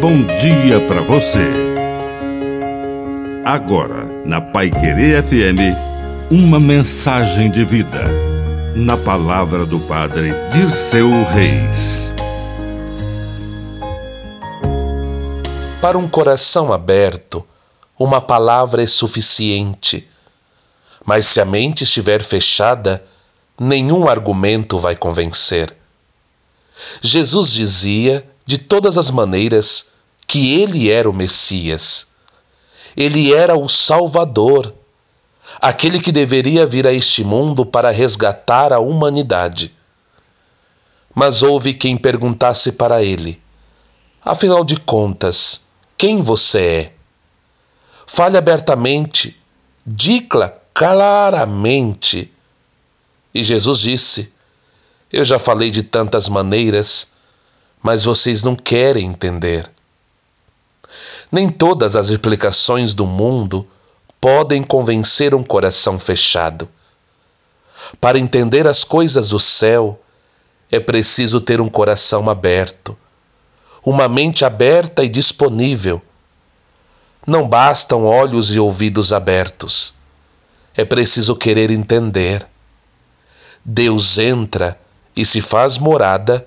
bom dia para você. Agora, na Pai Querer FM, uma mensagem de vida. Na palavra do Padre Dirceu Reis. Para um coração aberto, uma palavra é suficiente. Mas se a mente estiver fechada, nenhum argumento vai convencer. Jesus dizia, de todas as maneiras, que ele era o Messias. Ele era o Salvador, aquele que deveria vir a este mundo para resgatar a humanidade. Mas houve quem perguntasse para ele: Afinal de contas, quem você é? Fale abertamente, diga claramente. E Jesus disse: Eu já falei de tantas maneiras, mas vocês não querem entender. Nem todas as explicações do mundo podem convencer um coração fechado. Para entender as coisas do céu, é preciso ter um coração aberto, uma mente aberta e disponível. Não bastam olhos e ouvidos abertos. É preciso querer entender. Deus entra e se faz morada